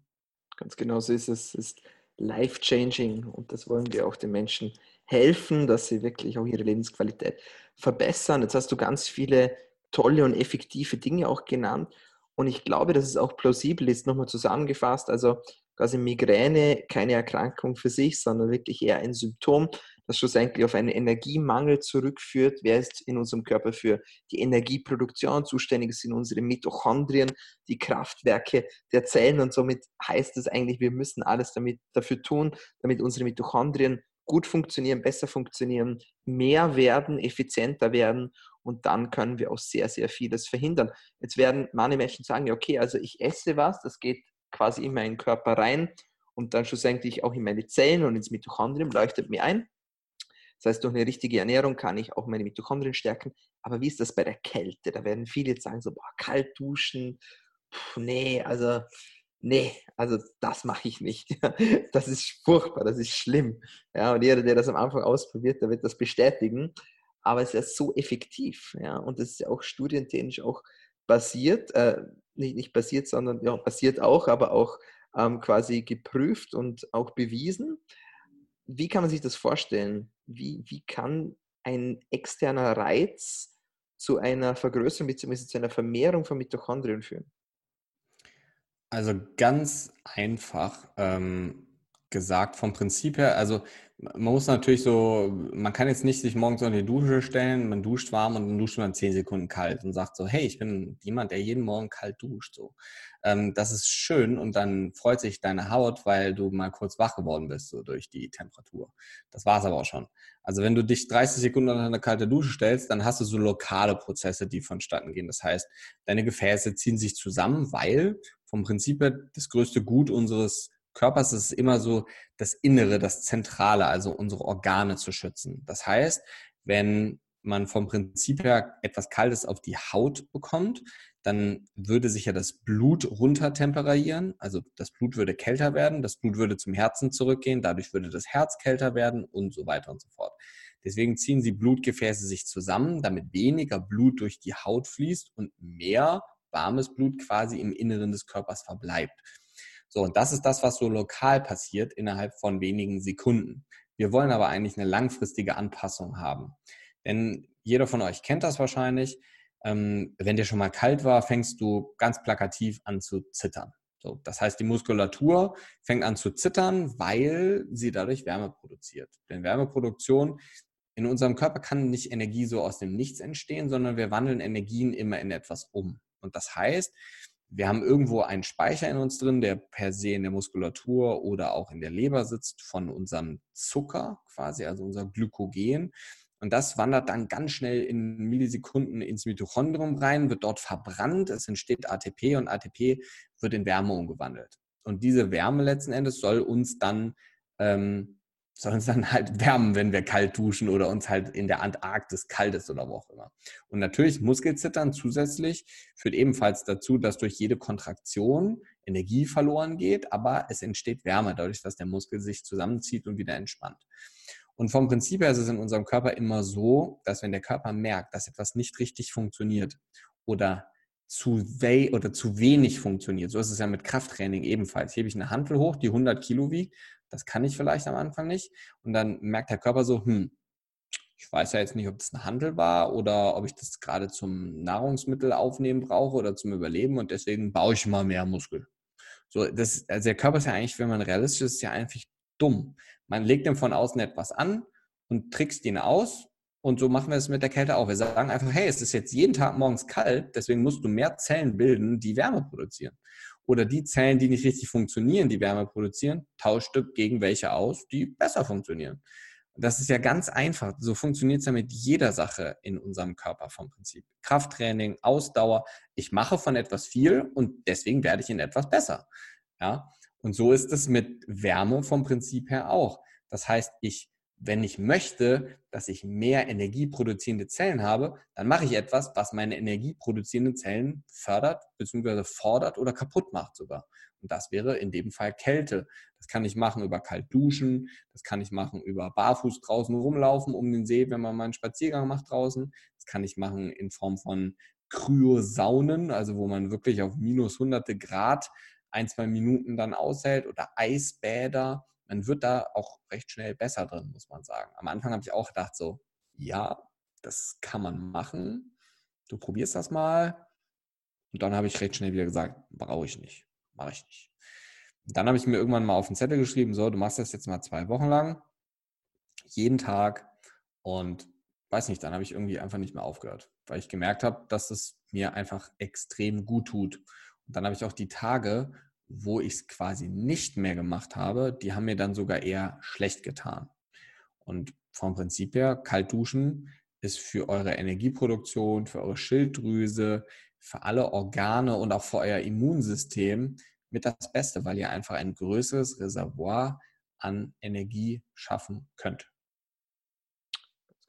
Ganz genau so ist es. ist life-changing und das wollen wir auch den Menschen helfen, dass sie wirklich auch ihre Lebensqualität verbessern. Jetzt hast du ganz viele tolle und effektive Dinge auch genannt und ich glaube, dass es auch plausibel ist, nochmal zusammengefasst, also quasi Migräne keine Erkrankung für sich, sondern wirklich eher ein Symptom das schlussendlich auf einen Energiemangel zurückführt. Wer ist in unserem Körper für die Energieproduktion zuständig? Das sind unsere Mitochondrien, die Kraftwerke der Zellen und somit heißt es eigentlich, wir müssen alles damit, dafür tun, damit unsere Mitochondrien gut funktionieren, besser funktionieren, mehr werden, effizienter werden und dann können wir auch sehr, sehr vieles verhindern. Jetzt werden manche Menschen sagen, okay, also ich esse was, das geht quasi in meinen Körper rein und dann schlussendlich auch in meine Zellen und ins Mitochondrium leuchtet mir ein. Das heißt, durch eine richtige Ernährung kann ich auch meine Mitochondrien stärken. Aber wie ist das bei der Kälte? Da werden viele jetzt sagen so, boah, kalt duschen, Puh, nee, also nee, also das mache ich nicht. Das ist furchtbar, das ist schlimm. Ja, und jeder, der das am Anfang ausprobiert, der wird das bestätigen. Aber es ist ja so effektiv. Ja, und das ist ja auch studientechnisch auch basiert, äh, nicht, nicht basiert, sondern ja, basiert auch, aber auch ähm, quasi geprüft und auch bewiesen. Wie kann man sich das vorstellen? wie, wie kann ein externer Reiz zu einer Vergrößerung bzw. zu einer Vermehrung von Mitochondrien führen? Also ganz einfach. Ähm, gesagt. Vom Prinzip her, also man muss natürlich so, man kann jetzt nicht sich morgens unter die Dusche stellen, man duscht warm und dann duscht man zehn Sekunden kalt und sagt so, hey, ich bin jemand, der jeden Morgen kalt duscht. So. Ähm, das ist schön und dann freut sich deine Haut, weil du mal kurz wach geworden bist, so durch die Temperatur. Das war es aber auch schon. Also wenn du dich 30 Sekunden unter eine kalte Dusche stellst, dann hast du so lokale Prozesse, die vonstatten gehen. Das heißt, deine Gefäße ziehen sich zusammen, weil vom Prinzip her das größte Gut unseres Körpers ist es immer so, das Innere, das Zentrale, also unsere Organe zu schützen. Das heißt, wenn man vom Prinzip her etwas Kaltes auf die Haut bekommt, dann würde sich ja das Blut runtertemperieren, also das Blut würde kälter werden, das Blut würde zum Herzen zurückgehen, dadurch würde das Herz kälter werden und so weiter und so fort. Deswegen ziehen sie Blutgefäße sich zusammen, damit weniger Blut durch die Haut fließt und mehr warmes Blut quasi im Inneren des Körpers verbleibt. So, und das ist das, was so lokal passiert innerhalb von wenigen Sekunden. Wir wollen aber eigentlich eine langfristige Anpassung haben. Denn jeder von euch kennt das wahrscheinlich. Ähm, wenn dir schon mal kalt war, fängst du ganz plakativ an zu zittern. So, das heißt, die Muskulatur fängt an zu zittern, weil sie dadurch Wärme produziert. Denn Wärmeproduktion in unserem Körper kann nicht Energie so aus dem Nichts entstehen, sondern wir wandeln Energien immer in etwas um. Und das heißt, wir haben irgendwo einen Speicher in uns drin, der per se in der Muskulatur oder auch in der Leber sitzt von unserem Zucker quasi, also unser Glykogen. Und das wandert dann ganz schnell in Millisekunden ins Mitochondrium rein, wird dort verbrannt, es entsteht ATP und ATP wird in Wärme umgewandelt. Und diese Wärme letzten Endes soll uns dann ähm, soll uns dann halt wärmen, wenn wir kalt duschen oder uns halt in der Antarktis kalt ist oder wo auch immer. Und natürlich Muskelzittern zusätzlich führt ebenfalls dazu, dass durch jede Kontraktion Energie verloren geht, aber es entsteht Wärme dadurch, dass der Muskel sich zusammenzieht und wieder entspannt. Und vom Prinzip her ist es in unserem Körper immer so, dass wenn der Körper merkt, dass etwas nicht richtig funktioniert oder zu, we oder zu wenig funktioniert. So ist es ja mit Krafttraining ebenfalls. Hebe ich eine Hantel hoch, die 100 Kilo wiegt, das kann ich vielleicht am Anfang nicht. Und dann merkt der Körper so, hm, ich weiß ja jetzt nicht, ob das ein Handel war oder ob ich das gerade zum Nahrungsmittel aufnehmen brauche oder zum Überleben und deswegen baue ich mal mehr Muskel. So, das, also der Körper ist ja eigentlich, wenn man realistisch ist, ja einfach dumm. Man legt ihm von außen etwas an und trickst ihn aus und so machen wir es mit der Kälte auch. Wir sagen einfach, hey, es ist jetzt jeden Tag morgens kalt, deswegen musst du mehr Zellen bilden, die Wärme produzieren oder die Zellen, die nicht richtig funktionieren, die Wärme produzieren, tauscht du gegen welche aus, die besser funktionieren. Das ist ja ganz einfach. So funktioniert es ja mit jeder Sache in unserem Körper vom Prinzip. Krafttraining, Ausdauer. Ich mache von etwas viel und deswegen werde ich in etwas besser. Ja? Und so ist es mit Wärme vom Prinzip her auch. Das heißt, ich wenn ich möchte, dass ich mehr energieproduzierende Zellen habe, dann mache ich etwas, was meine energieproduzierenden Zellen fördert, beziehungsweise fordert oder kaputt macht sogar. Und das wäre in dem Fall Kälte. Das kann ich machen über kalt duschen, das kann ich machen über barfuß draußen rumlaufen um den See, wenn man mal einen Spaziergang macht draußen. Das kann ich machen in Form von Kryosaunen, also wo man wirklich auf minus hunderte Grad ein, zwei Minuten dann aushält oder Eisbäder man wird da auch recht schnell besser drin, muss man sagen. Am Anfang habe ich auch gedacht, so, ja, das kann man machen. Du probierst das mal. Und dann habe ich recht schnell wieder gesagt, brauche ich nicht, mache ich nicht. Dann habe ich mir irgendwann mal auf den Zettel geschrieben, so, du machst das jetzt mal zwei Wochen lang, jeden Tag. Und weiß nicht, dann habe ich irgendwie einfach nicht mehr aufgehört, weil ich gemerkt habe, dass es mir einfach extrem gut tut. Und dann habe ich auch die Tage, wo ich es quasi nicht mehr gemacht habe, die haben mir dann sogar eher schlecht getan. Und vom Prinzip her, kalt duschen ist für eure Energieproduktion, für eure Schilddrüse, für alle Organe und auch für euer Immunsystem mit das Beste, weil ihr einfach ein größeres Reservoir an Energie schaffen könnt.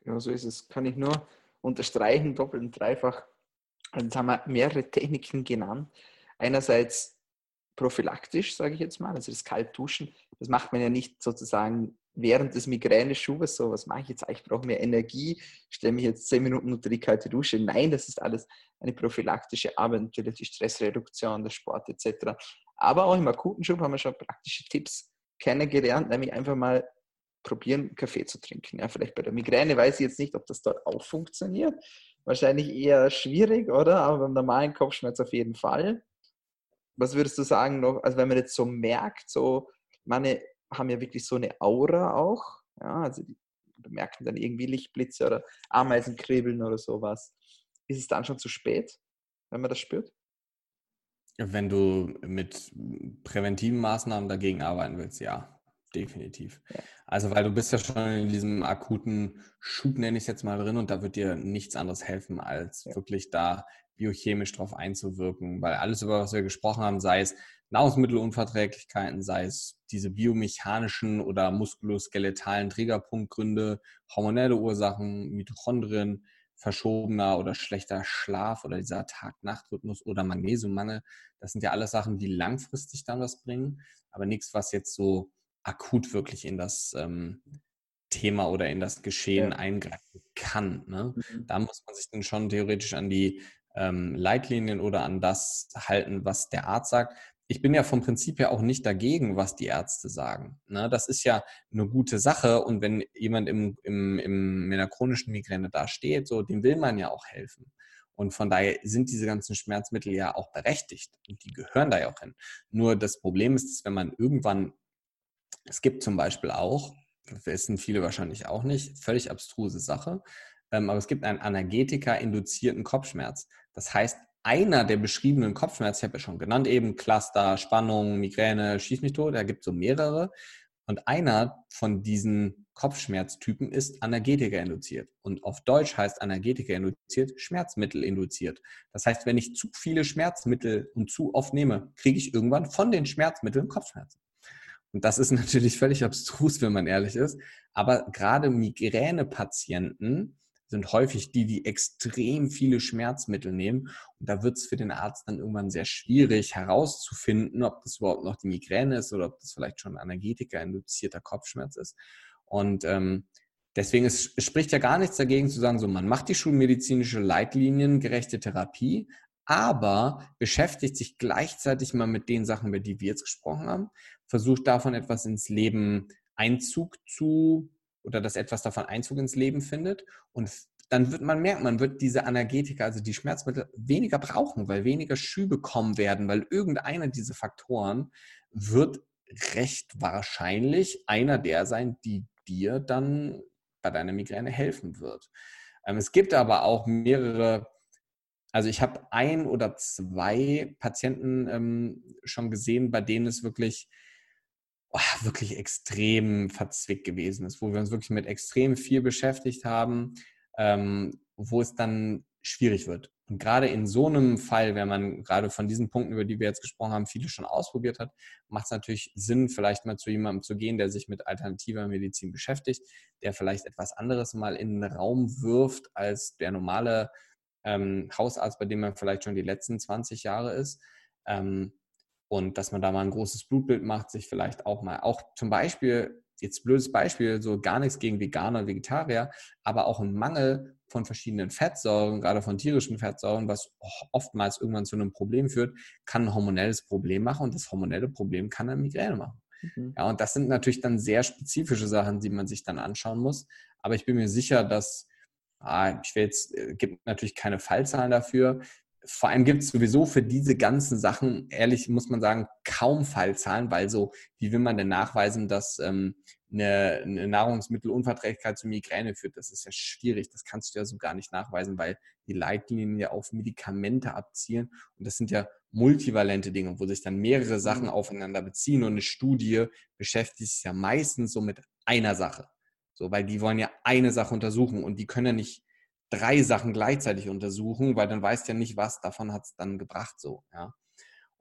Genau so ist es. Kann ich nur unterstreichen, doppelt und dreifach. Also jetzt haben wir mehrere Techniken genannt. Einerseits prophylaktisch, sage ich jetzt mal, also das Kaltduschen, das macht man ja nicht sozusagen während des Migräneschubes, so was mache ich jetzt, ich brauche mehr Energie, stelle mich jetzt zehn Minuten unter die kalte Dusche. Nein, das ist alles eine prophylaktische Arbeit, natürlich die Stressreduktion, der Sport etc. Aber auch im akuten Schub haben wir schon praktische Tipps kennengelernt, nämlich einfach mal probieren, Kaffee zu trinken. Ja, vielleicht bei der Migräne weiß ich jetzt nicht, ob das dort auch funktioniert. Wahrscheinlich eher schwierig, oder? Aber beim normalen Kopfschmerz auf jeden Fall was würdest du sagen noch, also wenn man jetzt so merkt, so meine, haben ja wirklich so eine Aura auch. Ja, also die bemerken dann irgendwie Lichtblitze oder Ameisenkribbeln oder sowas. Ist es dann schon zu spät, wenn man das spürt? Wenn du mit präventiven Maßnahmen dagegen arbeiten willst, ja, definitiv. Ja. Also, weil du bist ja schon in diesem akuten Schub, nenne ich es jetzt mal drin, und da wird dir nichts anderes helfen, als ja. wirklich da biochemisch drauf einzuwirken, weil alles, über was wir gesprochen haben, sei es Nahrungsmittelunverträglichkeiten, sei es diese biomechanischen oder muskuloskeletalen Triggerpunktgründe, hormonelle Ursachen, Mitochondrien, verschobener oder schlechter Schlaf oder dieser Tag-Nacht-Rhythmus oder Magnesiummangel. Das sind ja alles Sachen, die langfristig dann was bringen, aber nichts, was jetzt so akut wirklich in das ähm, Thema oder in das Geschehen ja. eingreifen kann. Ne? Mhm. Da muss man sich dann schon theoretisch an die ähm, Leitlinien oder an das halten, was der Arzt sagt ich bin ja vom Prinzip her auch nicht dagegen, was die Ärzte sagen. Ne? Das ist ja eine gute Sache und wenn jemand im, im, im, mit einer chronischen Migräne da steht, so, dem will man ja auch helfen. Und von daher sind diese ganzen Schmerzmittel ja auch berechtigt und die gehören da ja auch hin. Nur das Problem ist, dass wenn man irgendwann, es gibt zum Beispiel auch, wissen viele wahrscheinlich auch nicht, völlig abstruse Sache, ähm, aber es gibt einen Analgetika-induzierten Kopfschmerz. Das heißt, einer der beschriebenen Kopfschmerzen, ich habe ja schon genannt, eben Cluster, Spannung, Migräne, Schieß mich tot, da gibt es so mehrere. Und einer von diesen Kopfschmerztypen ist Analgetika induziert. Und auf Deutsch heißt Analgetika induziert Schmerzmittel induziert. Das heißt, wenn ich zu viele Schmerzmittel und zu oft nehme, kriege ich irgendwann von den Schmerzmitteln Kopfschmerzen. Und das ist natürlich völlig abstrus, wenn man ehrlich ist. Aber gerade Migränepatienten sind häufig die, die extrem viele Schmerzmittel nehmen. Und da wird es für den Arzt dann irgendwann sehr schwierig herauszufinden, ob das überhaupt noch die Migräne ist oder ob das vielleicht schon Analgetika-induzierter Kopfschmerz ist. Und ähm, deswegen ist, es spricht ja gar nichts dagegen zu sagen, so man macht die schulmedizinische Leitliniengerechte Therapie, aber beschäftigt sich gleichzeitig mal mit den Sachen, über die wir jetzt gesprochen haben, versucht davon etwas ins Leben Einzug zu oder dass etwas davon Einzug ins Leben findet. Und dann wird man merken, man wird diese Analgetika, also die Schmerzmittel, weniger brauchen, weil weniger Schübe kommen werden, weil irgendeiner dieser Faktoren wird recht wahrscheinlich einer der sein, die dir dann bei deiner Migräne helfen wird. Ähm, es gibt aber auch mehrere, also ich habe ein oder zwei Patienten ähm, schon gesehen, bei denen es wirklich oh, wirklich extrem verzwickt gewesen ist, wo wir uns wirklich mit extrem viel beschäftigt haben, ähm, wo es dann schwierig wird. Und gerade in so einem Fall, wenn man gerade von diesen Punkten, über die wir jetzt gesprochen haben, viele schon ausprobiert hat, macht es natürlich Sinn, vielleicht mal zu jemandem zu gehen, der sich mit alternativer Medizin beschäftigt, der vielleicht etwas anderes mal in den Raum wirft als der normale ähm, Hausarzt, bei dem man vielleicht schon die letzten 20 Jahre ist. Ähm, und dass man da mal ein großes Blutbild macht, sich vielleicht auch mal, auch zum Beispiel, jetzt blödes Beispiel, so gar nichts gegen Veganer, Vegetarier, aber auch ein Mangel von verschiedenen Fettsäuren, gerade von tierischen Fettsäuren, was oftmals irgendwann zu einem Problem führt, kann ein hormonelles Problem machen und das hormonelle Problem kann eine Migräne machen. Mhm. Ja, und das sind natürlich dann sehr spezifische Sachen, die man sich dann anschauen muss. Aber ich bin mir sicher, dass ah, ich will jetzt, äh, gibt natürlich keine Fallzahlen dafür vor allem gibt es sowieso für diese ganzen Sachen, ehrlich muss man sagen, kaum Fallzahlen, weil so, wie will man denn nachweisen, dass ähm, eine, eine Nahrungsmittelunverträglichkeit zu Migräne führt? Das ist ja schwierig, das kannst du ja so gar nicht nachweisen, weil die Leitlinien ja auf Medikamente abzielen und das sind ja multivalente Dinge, wo sich dann mehrere Sachen mhm. aufeinander beziehen und eine Studie beschäftigt sich ja meistens so mit einer Sache. So, weil die wollen ja eine Sache untersuchen und die können ja nicht drei Sachen gleichzeitig untersuchen, weil dann weißt ja nicht, was davon hat es dann gebracht so, ja.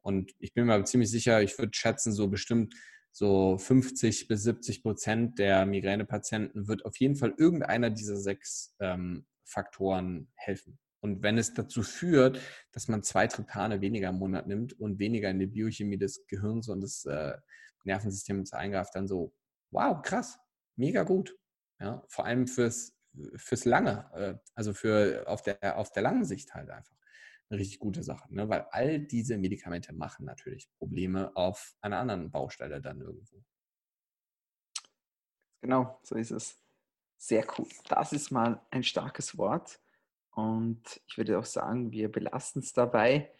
Und ich bin mir ziemlich sicher, ich würde schätzen, so bestimmt so 50 bis 70 Prozent der Migränepatienten wird auf jeden Fall irgendeiner dieser sechs ähm, Faktoren helfen. Und wenn es dazu führt, dass man zwei Triptane weniger im Monat nimmt und weniger in die Biochemie des Gehirns und des äh, Nervensystems eingreift, dann so, wow, krass, mega gut. Ja, vor allem fürs fürs Lange, äh, also für auf der, auf der langen Sicht halt einfach eine richtig gute Sache. Ne? Weil all diese Medikamente machen natürlich Probleme auf einer anderen Baustelle dann irgendwo. Genau, so ist es. Sehr cool. Das ist mal ein starkes Wort. Und ich würde auch sagen, wir belasten es dabei.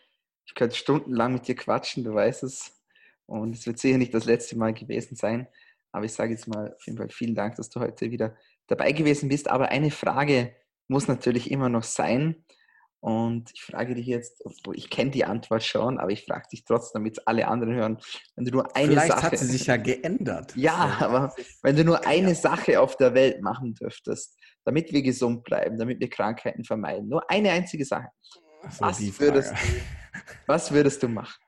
Ich könnte stundenlang mit dir quatschen, du weißt es. Und es wird sicher nicht das letzte Mal gewesen sein. Aber ich sage jetzt mal auf jeden Fall vielen Dank, dass du heute wieder dabei gewesen bist. Aber eine Frage muss natürlich immer noch sein. Und ich frage dich jetzt, obwohl ich kenne die Antwort schon, aber ich frage dich trotzdem, damit alle anderen hören, wenn du nur eine Vielleicht Sache... hat sie sich ja geändert. Ja, aber wenn du nur eine Sache auf der Welt machen dürftest, damit wir gesund bleiben, damit wir Krankheiten vermeiden, nur eine einzige Sache, so, was, würdest, was würdest du machen?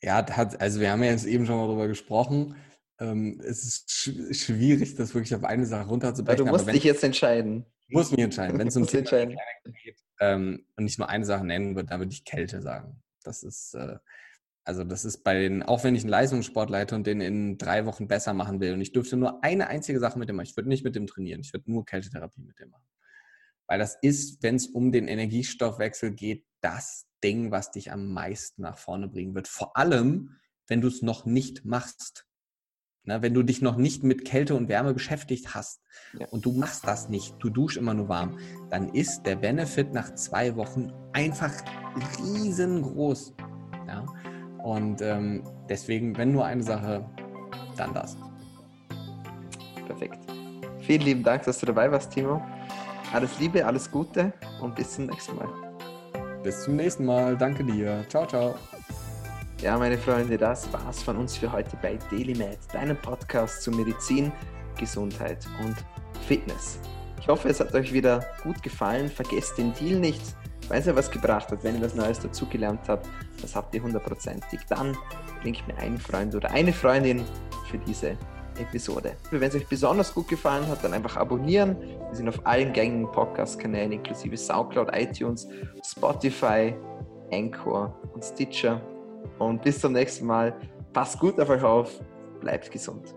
Ja, also wir haben ja jetzt eben schon mal darüber gesprochen. Ähm, es ist schwierig, das wirklich auf eine Sache runterzubrechen. Ja, du musst dich jetzt entscheiden. Ich muss mich entscheiden. Wenn es um Thema geht ähm, und nicht nur eine Sache nennen würde, dann würde ich Kälte sagen. Das ist, äh, also das ist bei den, auch wenn ich einen Leistungssport leite und den in drei Wochen besser machen will und ich dürfte nur eine einzige Sache mit dem machen, ich würde nicht mit dem trainieren, ich würde nur Kältetherapie mit dem machen. Weil das ist, wenn es um den Energiestoffwechsel geht, das Ding, was dich am meisten nach vorne bringen wird. Vor allem, wenn du es noch nicht machst. Na, wenn du dich noch nicht mit Kälte und Wärme beschäftigt hast ja. und du machst das nicht, du duschst immer nur warm, dann ist der Benefit nach zwei Wochen einfach riesengroß. Ja? Und ähm, deswegen, wenn nur eine Sache, dann das. Perfekt. Vielen lieben Dank, dass du dabei warst, Timo. Alles Liebe, alles Gute und bis zum nächsten Mal. Bis zum nächsten Mal. Danke dir. Ciao, ciao. Ja, meine Freunde, das war's von uns für heute bei DailyMed, deinem Podcast zu Medizin, Gesundheit und Fitness. Ich hoffe, es hat euch wieder gut gefallen. Vergesst den Deal nicht, weil es ja was gebracht hat. Wenn ihr was Neues dazugelernt habt, das habt ihr hundertprozentig. Dann bringt mir einen Freund oder eine Freundin für diese Episode. Wenn es euch besonders gut gefallen hat, dann einfach abonnieren. Wir sind auf allen gängigen Podcast-Kanälen inklusive Soundcloud, iTunes, Spotify, Anchor und Stitcher. Und bis zum nächsten Mal. Passt gut auf euch auf, bleibt gesund.